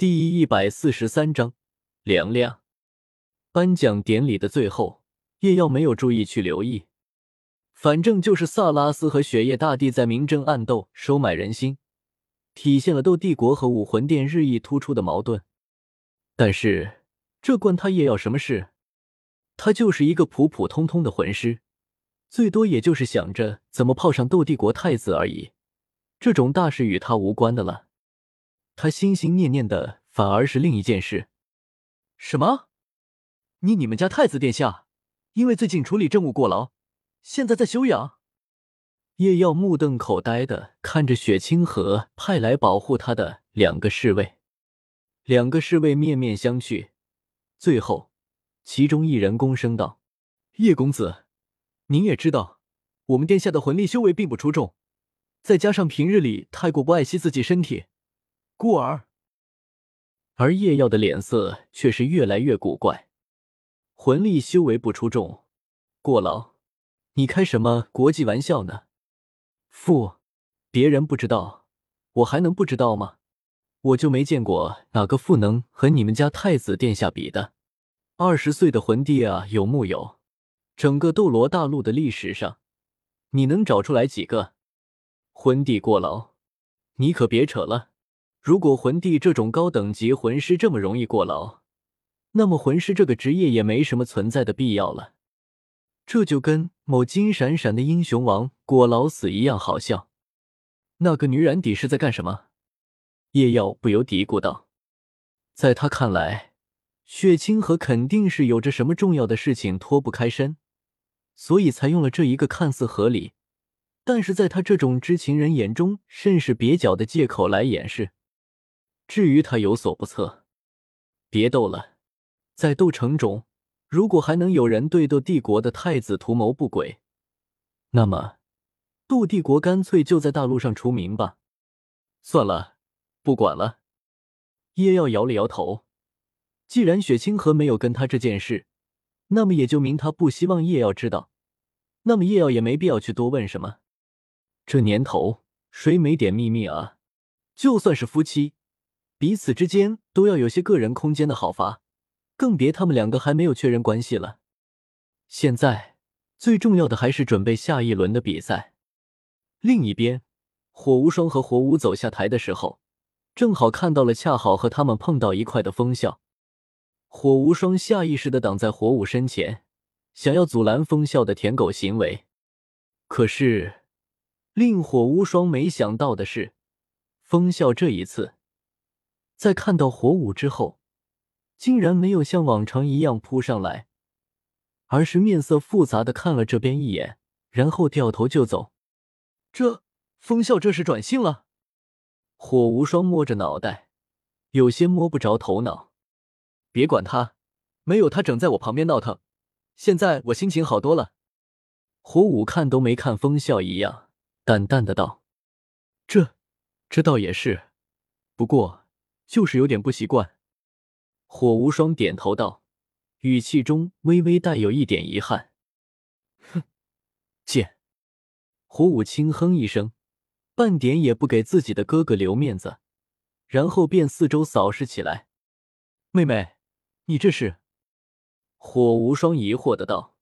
第一百四十三章，凉凉。颁奖典礼的最后，叶耀没有注意去留意，反正就是萨拉斯和雪夜大帝在明争暗斗，收买人心，体现了斗帝国和武魂殿日益突出的矛盾。但是这关他叶耀什么事？他就是一个普普通通的魂师，最多也就是想着怎么泡上斗帝国太子而已，这种大事与他无关的了。他心心念念的反而是另一件事。什么？你你们家太子殿下因为最近处理政务过劳，现在在休养？叶耀目瞪口呆的看着雪清河派来保护他的两个侍卫，两个侍卫面面相觑，最后，其中一人躬声道：“叶公子，您也知道，我们殿下的魂力修为并不出众，再加上平日里太过不爱惜自己身体。”故而，而叶耀的脸色却是越来越古怪。魂力修为不出众，过劳？你开什么国际玩笑呢？父，别人不知道，我还能不知道吗？我就没见过哪个父能和你们家太子殿下比的。二十岁的魂帝啊，有木有？整个斗罗大陆的历史上，你能找出来几个魂帝过劳？你可别扯了。如果魂帝这种高等级魂师这么容易过劳，那么魂师这个职业也没什么存在的必要了。这就跟某金闪闪的英雄王过劳死一样好笑。那个女染底是在干什么？叶耀不由嘀咕道。在他看来，血清河肯定是有着什么重要的事情脱不开身，所以才用了这一个看似合理，但是在他这种知情人眼中甚是蹩脚的借口来掩饰。至于他有所不测，别斗了，在斗城中，如果还能有人对斗帝国的太子图谋不轨，那么斗帝国干脆就在大陆上除名吧。算了，不管了。叶耀摇了摇头，既然雪清河没有跟他这件事，那么也就明他不希望叶耀知道。那么叶耀也没必要去多问什么。这年头，谁没点秘密啊？就算是夫妻。彼此之间都要有些个人空间的好伐，更别他们两个还没有确认关系了。现在最重要的还是准备下一轮的比赛。另一边，火无双和火舞走下台的时候，正好看到了恰好和他们碰到一块的风笑。火无双下意识的挡在火舞身前，想要阻拦风笑的舔狗行为。可是，令火无双没想到的是，风笑这一次。在看到火舞之后，竟然没有像往常一样扑上来，而是面色复杂的看了这边一眼，然后掉头就走。这风笑这是转性了？火无双摸着脑袋，有些摸不着头脑。别管他，没有他整在我旁边闹腾，现在我心情好多了。火舞看都没看风笑一样，淡淡的道：“这，这倒也是，不过。”就是有点不习惯，火无双点头道，语气中微微带有一点遗憾。哼，贱！火舞轻哼一声，半点也不给自己的哥哥留面子，然后便四周扫视起来。妹妹，你这是？火无双疑惑的道。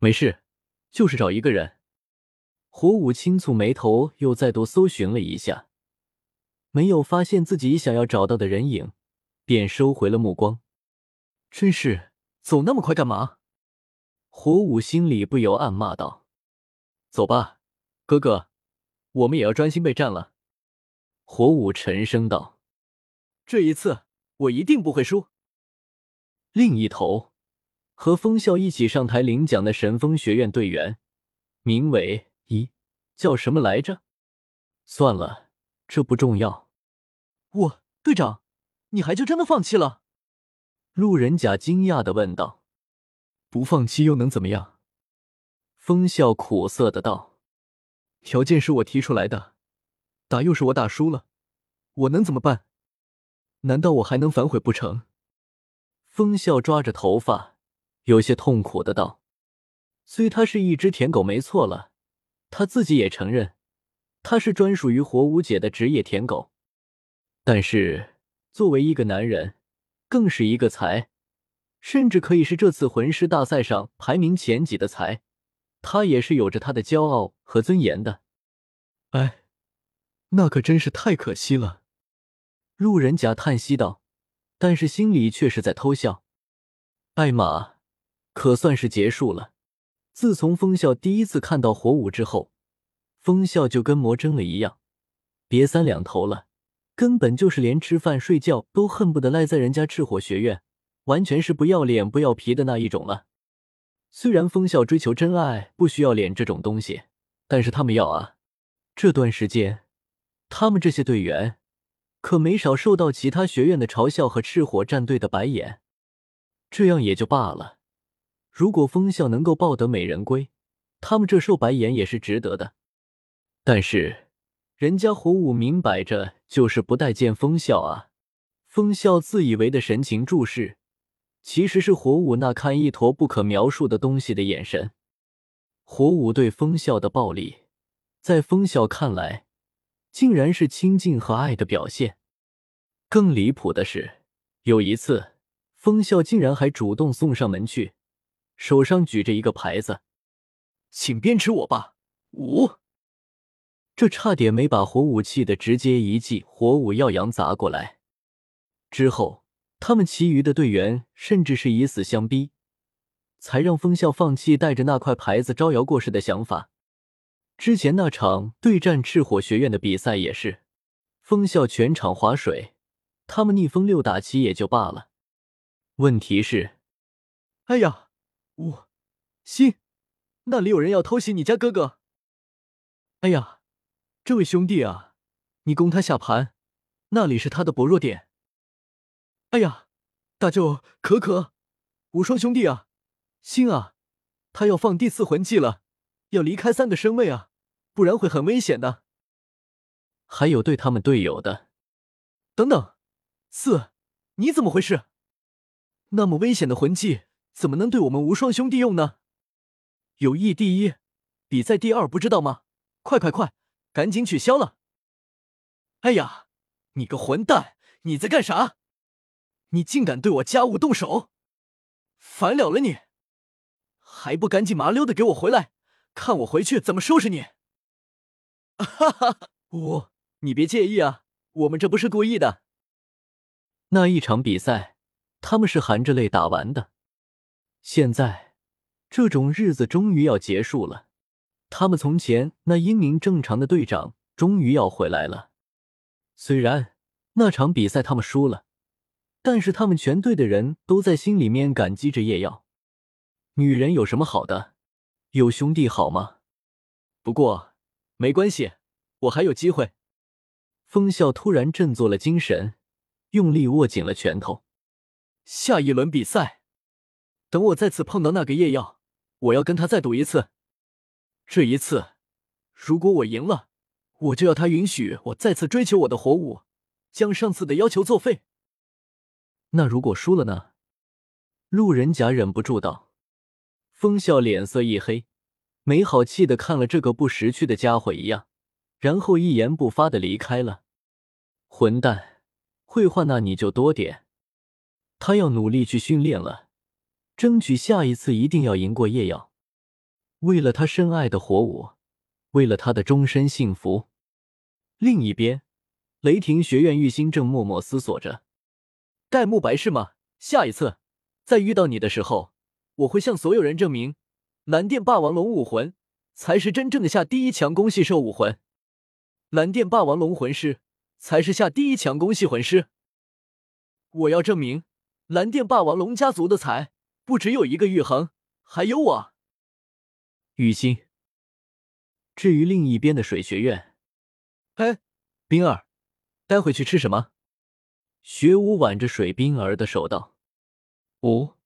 没事，就是找一个人。火舞轻蹙眉头，又再度搜寻了一下。没有发现自己想要找到的人影，便收回了目光。真是走那么快干嘛？火舞心里不由暗骂道：“走吧，哥哥，我们也要专心备战了。”火舞沉声道：“这一次我一定不会输。”另一头，和风笑一起上台领奖的神风学院队员，名为咦，叫什么来着？算了。这不重要。我队长，你还就真的放弃了？路人甲惊讶的问道。不放弃又能怎么样？风笑苦涩的道。条件是我提出来的，打又是我打输了，我能怎么办？难道我还能反悔不成？风笑抓着头发，有些痛苦的道。虽他是一只舔狗没错了，他自己也承认。他是专属于火舞姐的职业舔狗，但是作为一个男人，更是一个才，甚至可以是这次魂师大赛上排名前几的才。他也是有着他的骄傲和尊严的。哎，那可真是太可惜了。路人甲叹息道，但是心里却是在偷笑。艾玛，可算是结束了。自从风笑第一次看到火舞之后，风笑就跟魔怔了一样，别三两头了，根本就是连吃饭睡觉都恨不得赖在人家赤火学院，完全是不要脸不要皮的那一种了。虽然风笑追求真爱不需要脸这种东西，但是他们要啊。这段时间，他们这些队员可没少受到其他学院的嘲笑和赤火战队的白眼，这样也就罢了。如果风笑能够抱得美人归，他们这受白眼也是值得的。但是，人家火舞明摆着就是不待见风笑啊！风笑自以为的神情注视，其实是火舞那看一坨不可描述的东西的眼神。火舞对风笑的暴力，在风笑看来，竟然是亲近和爱的表现。更离谱的是，有一次，风笑竟然还主动送上门去。手上举着一个牌子，请鞭笞我吧！五，这差点没把火武气的直接一记火舞耀阳砸过来。之后，他们其余的队员甚至是以死相逼，才让风笑放弃带着那块牌子招摇过市的想法。之前那场对战赤火学院的比赛也是，风笑全场划水，他们逆风六打七也就罢了，问题是，哎呀！我，心，那里有人要偷袭你家哥哥。哎呀，这位兄弟啊，你攻他下盘，那里是他的薄弱点。哎呀，大舅，可可，无双兄弟啊，星啊，他要放第四魂技了，要离开三个身位啊，不然会很危险的。还有对他们队友的，等等，四，你怎么回事？那么危险的魂技。怎么能对我们无双兄弟用呢？友谊第一，比赛第二，不知道吗？快快快，赶紧取消了！哎呀，你个混蛋，你在干啥？你竟敢对我家务动手！烦了了你！还不赶紧麻溜的给我回来，看我回去怎么收拾你！哈哈，五，你别介意啊，我们这不是故意的。那一场比赛，他们是含着泪打完的。现在，这种日子终于要结束了。他们从前那英明正常的队长终于要回来了。虽然那场比赛他们输了，但是他们全队的人都在心里面感激着叶耀。女人有什么好的？有兄弟好吗？不过没关系，我还有机会。风笑突然振作了精神，用力握紧了拳头。下一轮比赛。等我再次碰到那个夜耀，我要跟他再赌一次。这一次，如果我赢了，我就要他允许我再次追求我的火舞，将上次的要求作废。那如果输了呢？路人甲忍不住道。风笑脸色一黑，没好气的看了这个不识趣的家伙一样，然后一言不发的离开了。混蛋，会话那你就多点。他要努力去训练了。争取下一次一定要赢过叶耀，为了他深爱的火舞，为了他的终身幸福。另一边，雷霆学院玉心正默默思索着：戴沐白是吗？下一次再遇到你的时候，我会向所有人证明，蓝电霸王龙武魂才是真正的下第一强攻系兽武魂，蓝电霸王龙魂师才是下第一强攻系魂师。我要证明蓝电霸王龙家族的才。不只有一个玉衡，还有我，雨欣。至于另一边的水学院，哎，冰儿，待会去吃什么？学武挽着水冰儿的手道：“哦，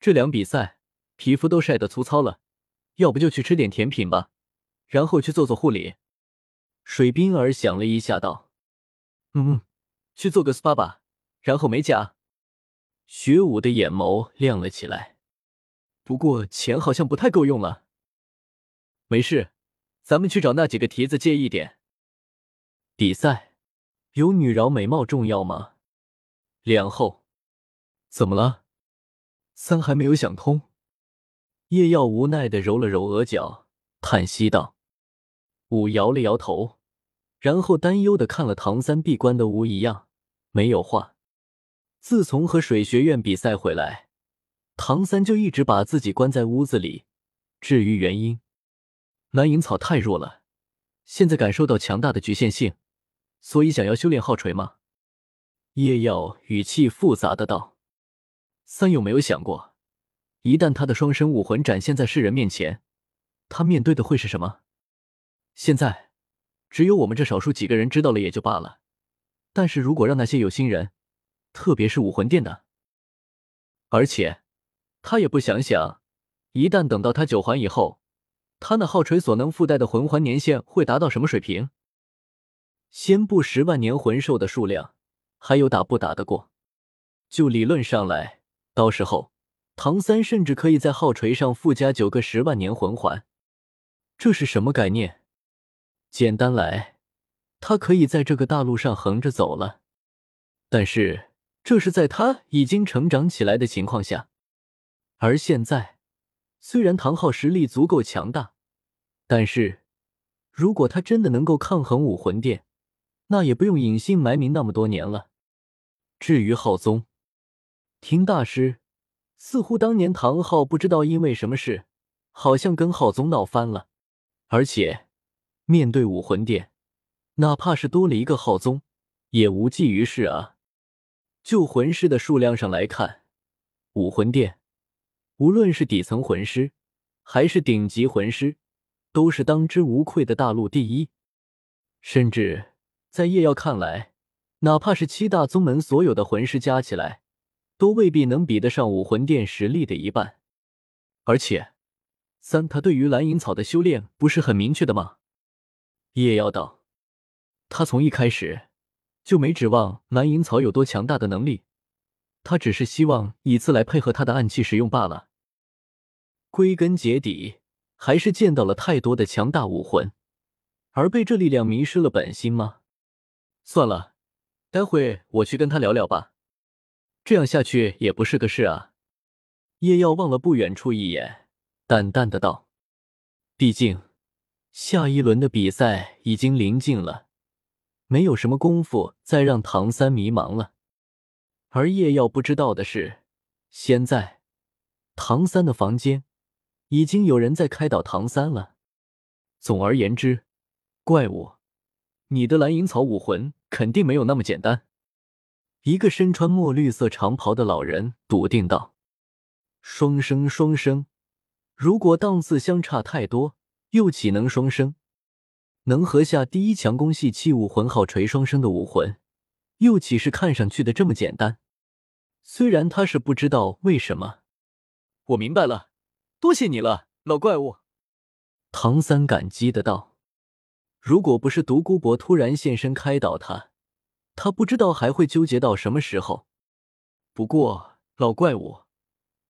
这两比赛皮肤都晒得粗糙了，要不就去吃点甜品吧，然后去做做护理。”水冰儿想了一下道：“嗯，去做个 SPA 吧，然后美甲。”学武的眼眸亮了起来，不过钱好像不太够用了。没事，咱们去找那几个蹄子借一点。比赛有女饶美貌重要吗？两后，怎么了？三还没有想通。叶耀无奈的揉了揉额角，叹息道：“五摇了摇头，然后担忧的看了唐三闭关的屋一样，没有话。自从和水学院比赛回来，唐三就一直把自己关在屋子里。至于原因，蓝银草太弱了，现在感受到强大的局限性，所以想要修炼昊锤吗？”叶耀语气复杂的道：“三有没有想过？”一旦他的双生武魂展现在世人面前，他面对的会是什么？现在只有我们这少数几个人知道了也就罢了，但是如果让那些有心人，特别是武魂殿的，而且他也不想想，一旦等到他九环以后，他那号锤所能附带的魂环年限会达到什么水平？先不十万年魂兽的数量，还有打不打得过？就理论上来，到时候。唐三甚至可以在号锤上附加九个十万年魂环，这是什么概念？简单来，他可以在这个大陆上横着走了。但是这是在他已经成长起来的情况下，而现在，虽然唐昊实力足够强大，但是如果他真的能够抗衡武魂殿，那也不用隐姓埋名那么多年了。至于昊宗，听大师。似乎当年唐昊不知道因为什么事，好像跟昊宗闹翻了，而且面对武魂殿，哪怕是多了一个昊宗，也无济于事啊。就魂师的数量上来看，武魂殿无论是底层魂师还是顶级魂师，都是当之无愧的大陆第一。甚至在叶耀看来，哪怕是七大宗门所有的魂师加起来。都未必能比得上武魂殿实力的一半，而且，三他对于蓝银草的修炼不是很明确的吗？叶妖道，他从一开始就没指望蓝银草有多强大的能力，他只是希望以此来配合他的暗器使用罢了。归根结底，还是见到了太多的强大武魂，而被这力量迷失了本心吗？算了，待会我去跟他聊聊吧。这样下去也不是个事啊！叶耀望了不远处一眼，淡淡的道：“毕竟下一轮的比赛已经临近了，没有什么功夫再让唐三迷茫了。而叶耀不知道的是，现在唐三的房间已经有人在开导唐三了。总而言之，怪物，你的蓝银草武魂肯定没有那么简单。”一个身穿墨绿色长袍的老人笃定道：“双生，双生。如果档次相差太多，又岂能双生？能合下第一强攻系器武魂号锤双生的武魂，又岂是看上去的这么简单？虽然他是不知道为什么。我明白了，多谢你了，老怪物。”唐三感激的道：“如果不是独孤博突然现身开导他。”他不知道还会纠结到什么时候。不过，老怪物，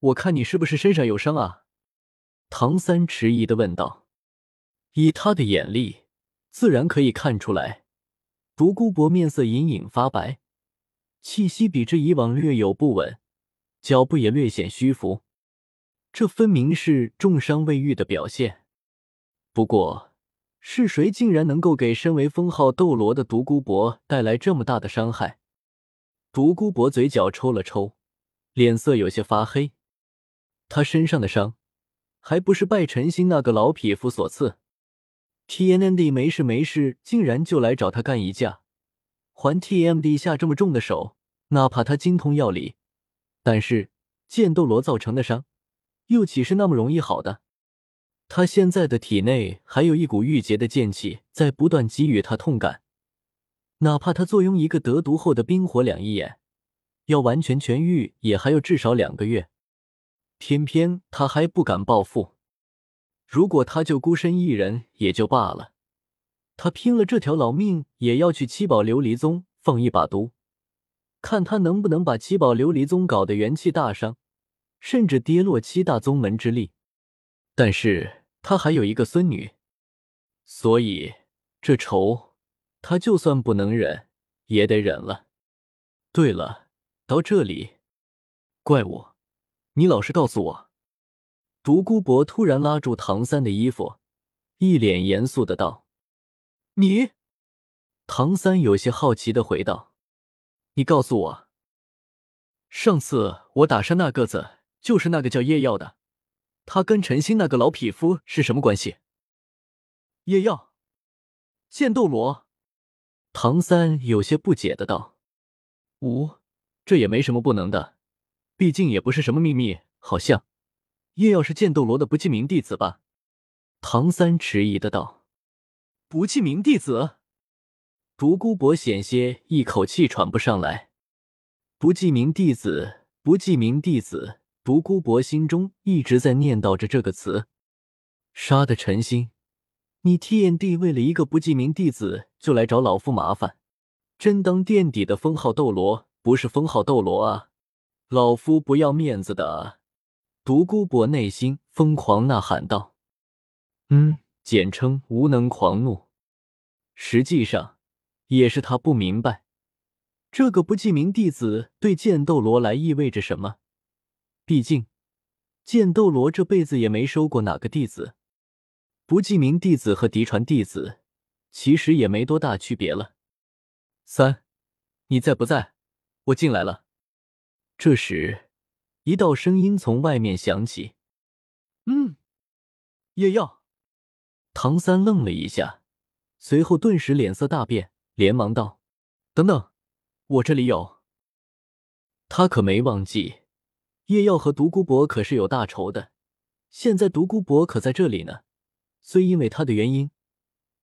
我看你是不是身上有伤啊？唐三迟疑的问道。以他的眼力，自然可以看出来。独孤博面色隐隐发白，气息比之以往略有不稳，脚步也略显虚浮。这分明是重伤未愈的表现。不过。是谁竟然能够给身为封号斗罗的独孤博带来这么大的伤害？独孤博嘴角抽了抽，脸色有些发黑。他身上的伤，还不是拜陈星那个老匹夫所赐？TMD 没事没事，竟然就来找他干一架，还 TMD 下这么重的手，哪怕他精通药理，但是剑斗罗造成的伤，又岂是那么容易好的？他现在的体内还有一股郁结的剑气在不断给予他痛感，哪怕他坐拥一个得毒后的冰火两仪眼，要完全痊愈也还有至少两个月。偏偏他还不敢报复。如果他就孤身一人也就罢了，他拼了这条老命也要去七宝琉璃宗放一把毒，看他能不能把七宝琉璃宗搞得元气大伤，甚至跌落七大宗门之力。但是。他还有一个孙女，所以这仇他就算不能忍，也得忍了。对了，到这里，怪物，你老实告诉我。独孤博突然拉住唐三的衣服，一脸严肃的道：“你。”唐三有些好奇的回道：“你告诉我，上次我打伤那个子，就是那个叫叶耀的，他跟陈星那个老匹夫是什么关系？”叶耀，剑斗罗。唐三有些不解的道：“无，这也没什么不能的，毕竟也不是什么秘密。好像叶耀是剑斗罗的不记名弟子吧？”唐三迟疑的道：“不记名弟子。”独孤博险些一口气喘不上来。不记名弟子，不记名弟子。独孤博心中一直在念叨着这个词。杀的陈星，你 TND 为了一个不记名弟子就来找老夫麻烦，真当垫底的封号斗罗不是封号斗罗啊？老夫不要面子的啊！独孤博内心疯狂呐喊道：“嗯，简称无能狂怒。”实际上。也是他不明白，这个不记名弟子对剑斗罗来意味着什么。毕竟，剑斗罗这辈子也没收过哪个弟子。不记名弟子和嫡传弟子其实也没多大区别了。三，你在不在？我进来了。这时，一道声音从外面响起：“嗯，夜耀。”唐三愣了一下，随后顿时脸色大变。连忙道：“等等，我这里有。”他可没忘记，叶耀和独孤博可是有大仇的。现在独孤博可在这里呢，虽因为他的原因，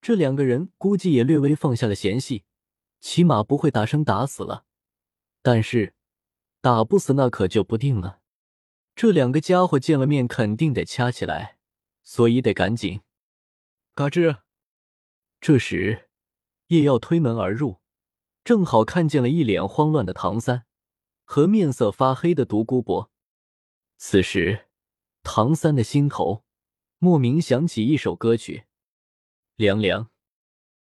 这两个人估计也略微放下了嫌隙，起码不会打生打死了。但是打不死那可就不定了。这两个家伙见了面肯定得掐起来，所以得赶紧。嘎吱！这时。叶耀推门而入，正好看见了一脸慌乱的唐三和面色发黑的独孤博。此时，唐三的心头莫名想起一首歌曲：凉凉，